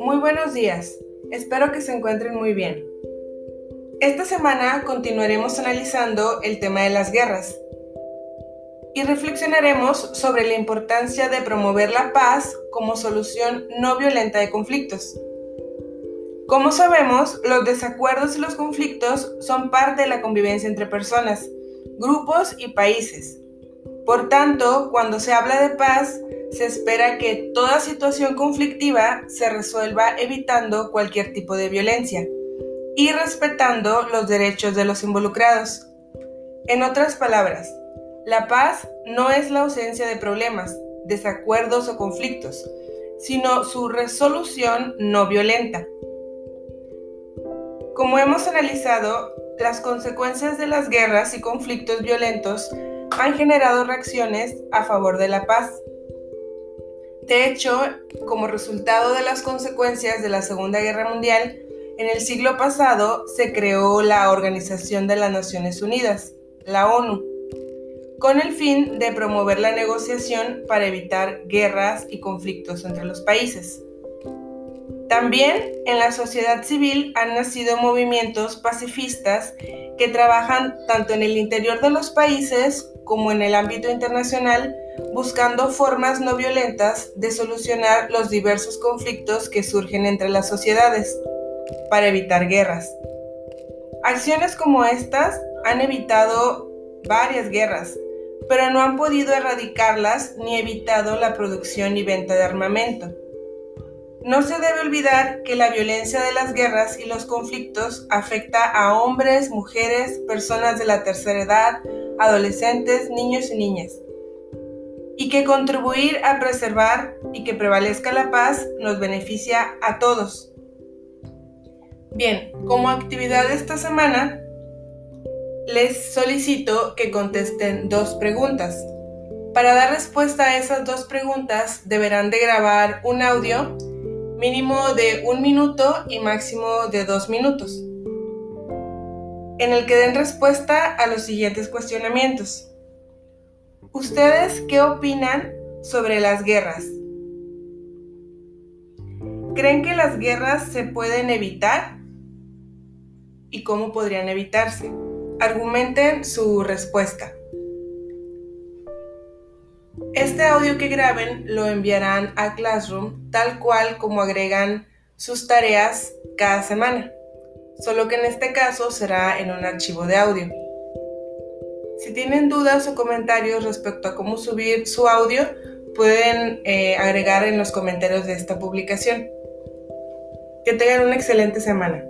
Muy buenos días, espero que se encuentren muy bien. Esta semana continuaremos analizando el tema de las guerras y reflexionaremos sobre la importancia de promover la paz como solución no violenta de conflictos. Como sabemos, los desacuerdos y los conflictos son parte de la convivencia entre personas, grupos y países. Por tanto, cuando se habla de paz, se espera que toda situación conflictiva se resuelva evitando cualquier tipo de violencia y respetando los derechos de los involucrados. En otras palabras, la paz no es la ausencia de problemas, desacuerdos o conflictos, sino su resolución no violenta. Como hemos analizado, las consecuencias de las guerras y conflictos violentos han generado reacciones a favor de la paz. De hecho, como resultado de las consecuencias de la Segunda Guerra Mundial, en el siglo pasado se creó la Organización de las Naciones Unidas, la ONU, con el fin de promover la negociación para evitar guerras y conflictos entre los países. También en la sociedad civil han nacido movimientos pacifistas que trabajan tanto en el interior de los países como en el ámbito internacional buscando formas no violentas de solucionar los diversos conflictos que surgen entre las sociedades para evitar guerras. Acciones como estas han evitado varias guerras, pero no han podido erradicarlas ni evitado la producción y venta de armamento. No se debe olvidar que la violencia de las guerras y los conflictos afecta a hombres, mujeres, personas de la tercera edad, adolescentes, niños y niñas. Y que contribuir a preservar y que prevalezca la paz nos beneficia a todos. Bien, como actividad de esta semana, les solicito que contesten dos preguntas. Para dar respuesta a esas dos preguntas deberán de grabar un audio mínimo de un minuto y máximo de dos minutos, en el que den respuesta a los siguientes cuestionamientos. ¿Ustedes qué opinan sobre las guerras? ¿Creen que las guerras se pueden evitar? ¿Y cómo podrían evitarse? Argumenten su respuesta. Este audio que graben lo enviarán a Classroom tal cual como agregan sus tareas cada semana, solo que en este caso será en un archivo de audio. Si tienen dudas o comentarios respecto a cómo subir su audio, pueden eh, agregar en los comentarios de esta publicación. Que tengan una excelente semana.